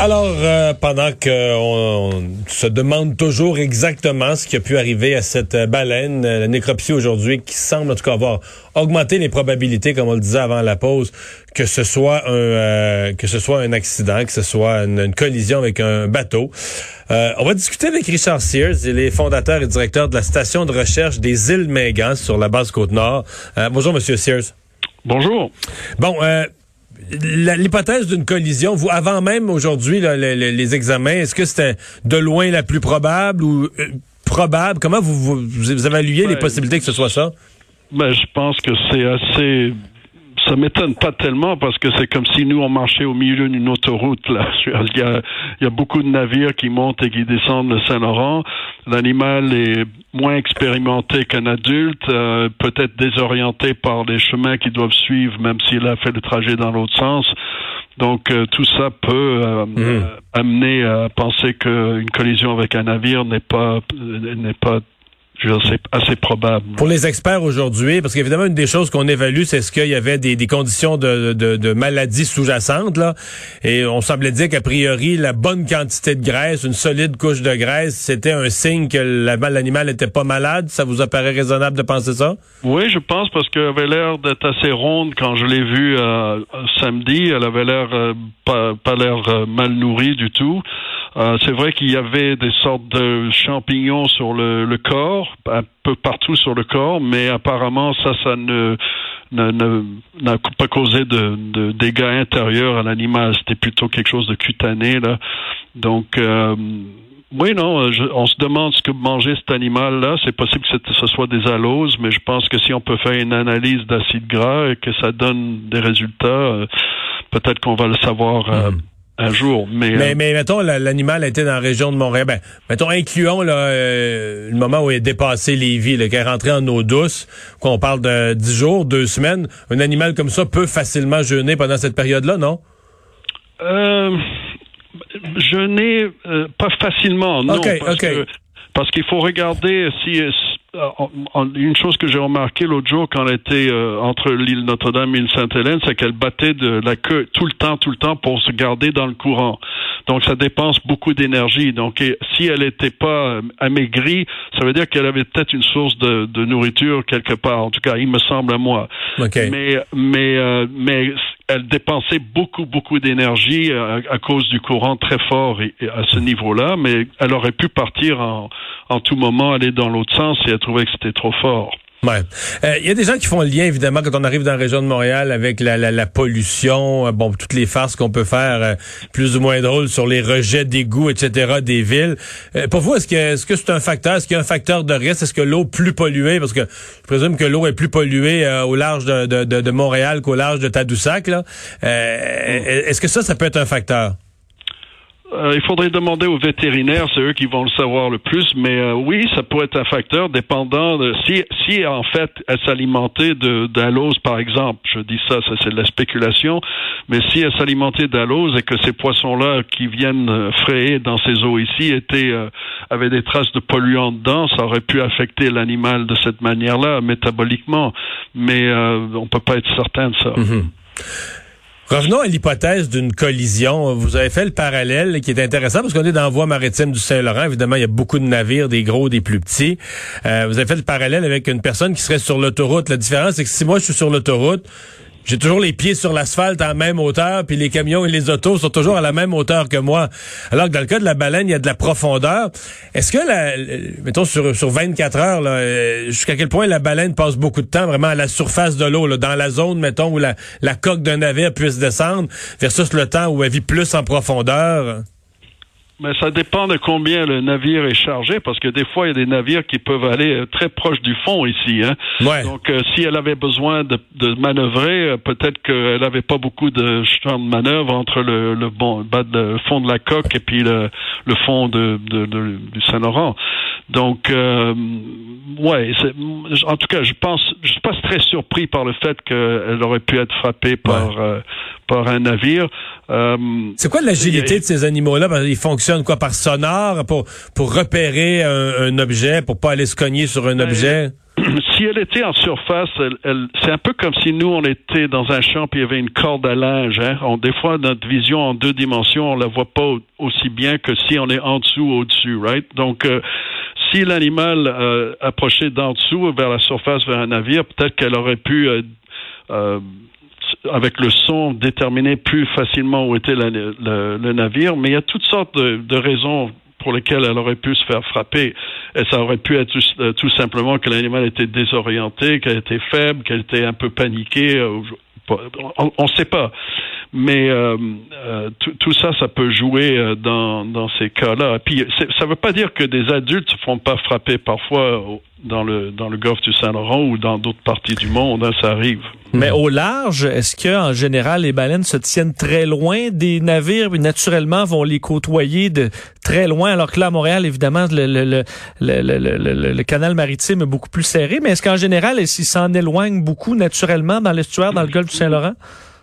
Alors, euh, pendant qu'on se demande toujours exactement ce qui a pu arriver à cette euh, baleine, euh, la nécropsie aujourd'hui, qui semble en tout cas avoir augmenté les probabilités, comme on le disait avant la pause, que ce soit un que ce soit un accident, que ce soit une, collision avec un bateau. on va discuter avec Richard Sears, il est fondateur et directeur de la station de recherche des îles Mégans sur la base Côte-Nord. bonjour, Monsieur Sears. Bonjour. Bon, l'hypothèse d'une collision, vous, avant même aujourd'hui les, examens, est-ce que c'était de loin la plus probable ou euh, probable? Comment vous, vous, vous évaluez les possibilités que ce soit ça? Ben, je pense que c'est assez ça m'étonne pas tellement parce que c'est comme si nous on marchait au milieu d'une autoroute là. Il y, a, il y a beaucoup de navires qui montent et qui descendent le Saint-Laurent. L'animal est moins expérimenté qu'un adulte, euh, peut-être désorienté par les chemins qu'il doivent suivre, même s'il a fait le trajet dans l'autre sens. Donc euh, tout ça peut euh, mmh. amener à penser qu'une collision avec un navire n'est pas n'est pas c'est assez probable. Pour les experts aujourd'hui, parce qu'évidemment, une des choses qu'on évalue, c'est ce qu'il y avait des, des conditions de, de, de maladie sous-jacente, là. Et on semblait dire qu'a priori, la bonne quantité de graisse, une solide couche de graisse, c'était un signe que l'animal n'était pas malade. Ça vous apparaît raisonnable de penser ça? Oui, je pense, parce qu'elle avait l'air d'être assez ronde quand je l'ai vue euh, samedi. Elle avait l'air euh, pas, pas l'air euh, mal nourrie du tout. Euh, c'est vrai qu'il y avait des sortes de champignons sur le, le, corps, un peu partout sur le corps, mais apparemment ça, ça ne n'a pas causé de, de, dégâts intérieurs à l'animal. C'était plutôt quelque chose de cutané là. Donc euh, oui, non, on se demande ce que mangeait cet animal-là. C'est possible que ce soit des aloses, mais je pense que si on peut faire une analyse d'acide gras et que ça donne des résultats, euh, peut-être qu'on va le savoir hmm un jour. Mais, mais, euh, mais mettons, l'animal était dans la région de Montréal. Ben, mettons, incluons là, euh, le moment où il est dépassé les vies, qu'il est rentré en eau douce, qu'on parle de dix jours, deux semaines. Un animal comme ça peut facilement jeûner pendant cette période-là, non? Euh, jeûner, euh, pas facilement, non. parce parce qu'il faut regarder si une chose que j'ai remarqué l'autre jour quand elle était euh, entre l'île Notre-Dame et l'île Sainte-Hélène, c'est qu'elle battait de la queue tout le temps, tout le temps pour se garder dans le courant. Donc ça dépense beaucoup d'énergie. Donc si elle n'était pas euh, amaigrie, ça veut dire qu'elle avait peut-être une source de, de, nourriture quelque part. En tout cas, il me semble à moi. Mais mais mais elle dépensait beaucoup, beaucoup d'énergie à, cause du courant très fort et, à ce niveau-là, mais elle aurait pu partir en, en tout moment, aller dans l'autre sens et elle trouvait que c'était trop fort. Ouais. Il euh, y a des gens qui font le lien, évidemment, quand on arrive dans la région de Montréal avec la, la, la pollution, euh, bon, toutes les farces qu'on peut faire euh, plus ou moins drôles sur les rejets d'égouts, etc., des villes. pour vous, est-ce que est-ce que c'est un facteur? Est-ce qu'il y a un facteur de risque? Est-ce que l'eau plus polluée, parce que je présume que l'eau est plus polluée au large de, de, de, Montréal qu'au large de Tadoussac, là. Est-ce que ça, ça peut être un facteur? Euh, il faudrait demander aux vétérinaires, c'est eux qui vont le savoir le plus, mais euh, oui, ça pourrait être un facteur dépendant de si, si en fait elle s'alimentait d'alose, par exemple. Je dis ça, ça c'est de la spéculation, mais si elle s'alimentait d'alose et que ces poissons-là qui viennent euh, frayer dans ces eaux ici étaient avaient des traces de polluants dedans, ça aurait pu affecter l'animal de cette manière-là, métaboliquement. Mais on peut pas être certain de ça. Mm-hmm. Revenons à l'hypothèse d'une collision. Vous avez fait le parallèle qui est intéressant parce qu'on est dans la voie maritime du Saint-Laurent. Évidemment, il y a beaucoup de navires, des gros, des plus petits. Euh, vous avez fait le parallèle avec une personne qui serait sur l'autoroute. La différence, c'est que si moi je suis sur l'autoroute, j'ai toujours les pieds sur l'asphalte à la même hauteur, puis les camions et les autos sont toujours à la même hauteur que moi. Alors que dans le cas de la baleine, il y a de la profondeur. Est-ce que, la, mettons, sur, sur 24 heures, euh, jusqu'à quel point la baleine passe beaucoup de temps vraiment à la surface de l'eau, dans la zone, mettons, où la, la coque d'un navire puisse descendre, versus le temps où elle vit plus en profondeur? Mais ça dépend de combien le navire est chargé, parce que des fois, il y a des navires qui peuvent aller euh, très proche du fond ici. Hein? Donc, euh, si elle avait besoin de, de manœuvrer, euh, peut-être qu'elle n'avait pas beaucoup de champ de manœuvre entre le, le, bon, bas de, fond de la coque et puis le, le fond de, de, du Saint-Laurent. Donc, euh, ouais, en tout cas, je pense, je suis pas très surpris par le fait qu'elle aurait pu être frappée par euh, par un navire. Euh, c'est quoi l'agilité de ces animaux-là? Ils fonctionnent quoi par sonar pour pour repérer un, objet, pour pas aller se cogner sur un ben, objet? si elle était en surface, elle, c'est un peu comme si nous, on était dans un champ et il y avait une corde à linge. Hein. On, des fois, notre vision en deux dimensions, on la voit pas aussi bien que si on est en dessous ou au-dessus, right? Donc, euh, si l'animal euh, approchait d'en dessous vers la surface vers un navire, peut-être qu'elle aurait pu, euh, euh, avec le son, déterminer plus facilement où était le, navire. Mais il y a toutes sortes de, raisons pour lesquelles elle aurait pu se faire frapper. Et ça aurait pu être tout, simplement que l'animal était désorienté, qu'elle était faible, qu'elle était un peu paniquée. On ne sait pas. Mais euh, euh, tout, ça, ça peut jouer euh, dans, dans ces cas-là. Puis ça ne veut pas dire que des adultes ne se font pas frapper parfois dans le dans le golfe du Saint-Laurent ou dans d'autres parties du monde, hein, ça arrive. Mais au large, est-ce que en général les baleines se tiennent très loin des navires, et naturellement vont les côtoyer de très loin, alors que là à Montréal, évidemment, le le, le, le, le canal maritime est beaucoup plus serré. Mais est-ce qu'en général, s'ils s'en éloignent beaucoup naturellement dans l'estuaire, dans le golfe du Saint-Laurent?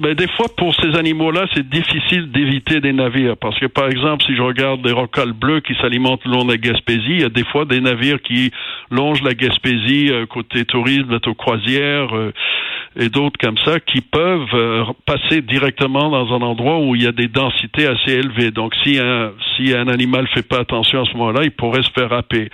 Ben, des fois, pour ces animaux-là, c'est difficile d'éviter des navires. Parce que, par exemple, si je regarde des rocales bleus qui s'alimentent le long de la Gaspésie, il y a des fois des navires qui longent la Gaspésie euh, côté tourisme, bateau croisière euh, et d'autres comme ça, qui peuvent euh, passer directement dans un endroit où il y a des densités assez élevées. Donc, si un, si un animal fait pas attention à ce moment-là, il pourrait se faire happer.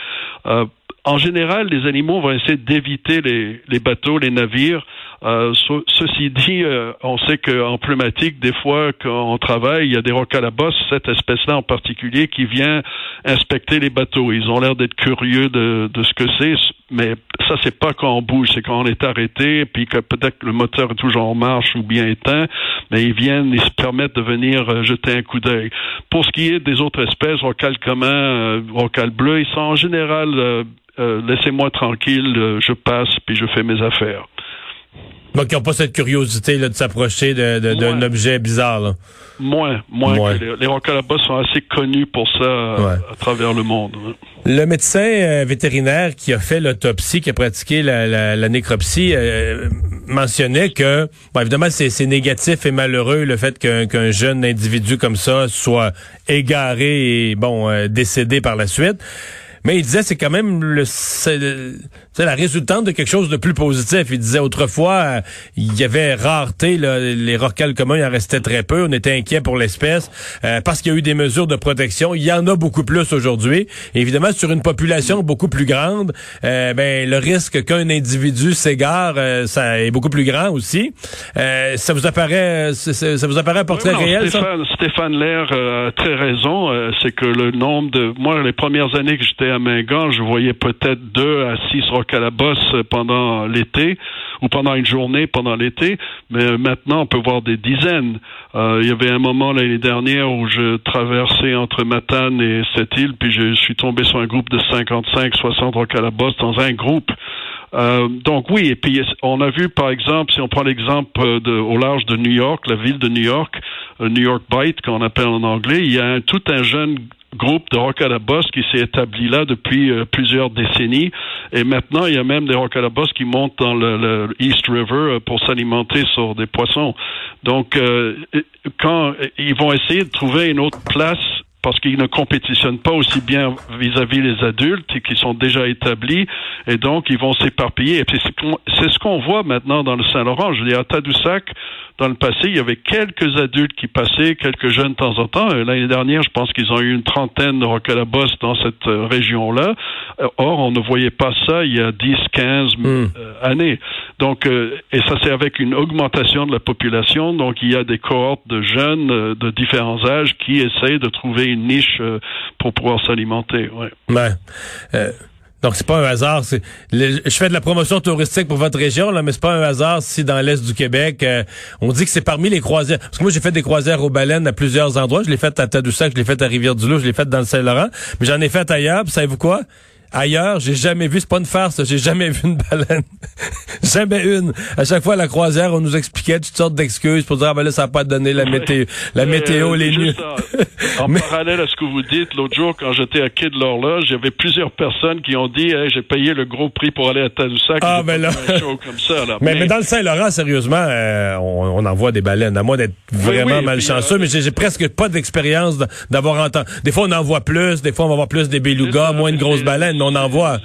en général, les animaux vont essayer d'éviter les, les bateaux, les navires, euh, ceci dit, euh, on sait qu'en pneumatique, des fois, quand on travaille, il y a des bosse, cette espèce-là en particulier, qui vient inspecter les bateaux. Ils ont l'air d'être curieux de, de ce que c'est, mais ça, c'est pas quand on bouge, c'est quand on est arrêté, puis que peut-être le moteur est toujours en marche ou bien éteint, mais ils viennent, ils se permettent de venir euh, jeter un coup d'œil. Pour ce qui est des autres espèces, rocales communs, rocales bleues, ils sont en général laissez-moi tranquille, je passe puis je fais mes affaires. Donc, ils n'ont pas cette curiosité là, de s'approcher d'un objet bizarre. Là. Moins, moins. Que les, les sont assez connus pour ça euh, à travers le monde. Le médecin euh, vétérinaire qui a fait l'autopsie, qui a pratiqué la, la, nécropsie, euh, mentionnait que, bon, évidemment, c'est négatif et malheureux le fait qu'un jeune individu comme ça soit égaré et, bon, décédé par la suite. Mais il disait c'est quand même le, c'est la résultante de quelque chose de plus positif. Il disait autrefois euh, il y avait rareté là, les rocales communs, il en restait très peu. On était inquiet pour l'espèce euh, parce qu'il y a eu des mesures de protection. Il y en a beaucoup plus aujourd'hui. Évidemment sur une population beaucoup plus grande, euh, ben le risque qu'un individu s'égare, ça est beaucoup plus grand aussi. ça vous apparaît ça vous apparaît un portrait réel Stéphane, ça? Stéphane Lair a très raison. c'est que le nombre de moi les premières années que j'étais à Mingan, je voyais peut-être deux à six bosse pendant l'été ou pendant une journée pendant l'été, mais maintenant on peut voir des dizaines. Euh, il y avait un moment l'année dernière où je traversais entre Matane et cette île, puis je suis tombé sur un groupe de 55, 60 bosse dans un groupe. Euh, donc oui, et puis on a vu par exemple, si on prend l'exemple au large de New York, la ville de New York, euh, New York Bight qu'on appelle en anglais, il y a tout un jeune groupe de rock à la bosse qui s'est établi là depuis euh, plusieurs décennies. Et maintenant, il y a même des rock à la bosse qui montent dans le, East River euh, pour s'alimenter sur des poissons. Donc, euh, quand ils vont essayer de trouver une autre place parce qu'ils ne compétitionnent pas aussi bien vis-à-vis les adultes qui sont déjà établis, et donc ils vont s'éparpiller. Et c'est ce qu'on voit maintenant dans le Saint-Laurent. Je dire, à Tadoussac, dans le passé, il y avait quelques adultes qui passaient, quelques jeunes de temps en temps. L'année dernière, je pense qu'ils ont eu une trentaine de roquelabos dans cette euh, région-là. Euh, or, on ne voyait pas ça il y a 10, 15 hmm. euh, années. Donc, et ça, c'est avec une augmentation de la population. Donc, il y a des cohortes de jeunes de différents âges qui essayent de trouver une niche pour pouvoir s'alimenter. Ouais. Donc c'est pas un hasard. Je fais de la promotion touristique pour votre région là, mais c'est pas un hasard si dans l'est du Québec euh, on dit que c'est parmi les croisières. Parce que moi j'ai fait des croisières aux baleines à plusieurs endroits. Je l'ai fait à Tadoussac, je l'ai fait à Rivière-du-Loup, je l'ai fait dans le Saint-Laurent, mais j'en ai fait ailleurs. savez-vous quoi? Ailleurs, j'ai jamais vu, c'est pas une farce, j'ai jamais vu une baleine. jamais une. À chaque fois à la croisière, on nous expliquait toutes sortes d'excuses pour dire, ah ben là, ça n'a pas donné la météo, la météo, les nuits. en parallèle à ce que vous dites, l'autre jour, quand j'étais à quai de l'horloge, il y avait plusieurs personnes qui ont dit, j'ai payé le gros prix pour aller à Tadoussac. Ah, ben là. Comme ça, Mais, mais, dans le Saint-Laurent, sérieusement, euh, on, en voit des baleines. À moins d'être vraiment malchanceux, mais j'ai presque pas d'expérience d'avoir entendu. Des fois, on en voit plus, des fois, on va voir plus des belugas, moins de grosses baleines on en voit.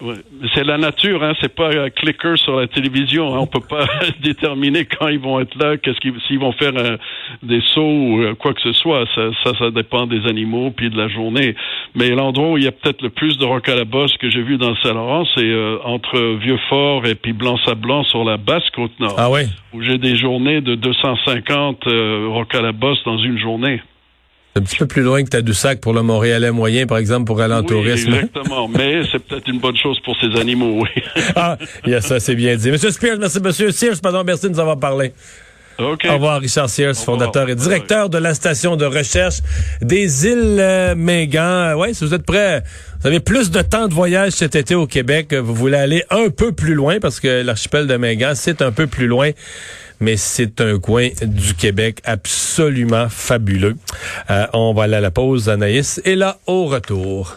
Ouais. C'est la nature, hein. C'est pas un clicker sur la télévision. Hein. On peut pas déterminer quand ils vont être là, qu'est-ce qu'ils s'ils vont faire euh, des sauts ou euh, quoi que ce soit. Ça, ça, ça, dépend des animaux puis de la journée. Mais l'endroit où il y a peut-être le plus de rock à la bosse que j'ai vu dans le Saint-Laurent, c'est euh, entre Vieux-Fort et puis Blanc-Sablon sur la basse côte nord. Ah oui? Où j'ai des journées de 250 rock à la bosse dans une journée. Un petit peu plus loin que Tadoussac pour le Montréalais moyen, par exemple, pour aller en oui, tourisme. Exactement, mais c'est peut-être une bonne chose pour ces animaux, oui. ah, yeah, ça c'est bien dit. Monsieur Spears, merci, Monsieur Sears, pardon, merci de nous avoir parlé. Okay. Au revoir, Richard Sears, fondateur et directeur de la station de recherche des îles euh, Mingan. Ouais, si vous êtes prêts, vous avez plus de temps de voyage cet été au Québec, vous voulez aller un peu plus loin parce que l'archipel de Mingan, c'est un peu plus loin mais c'est un coin du Québec absolument fabuleux. Euh, on va aller à la pause, Anaïs, et là, au retour.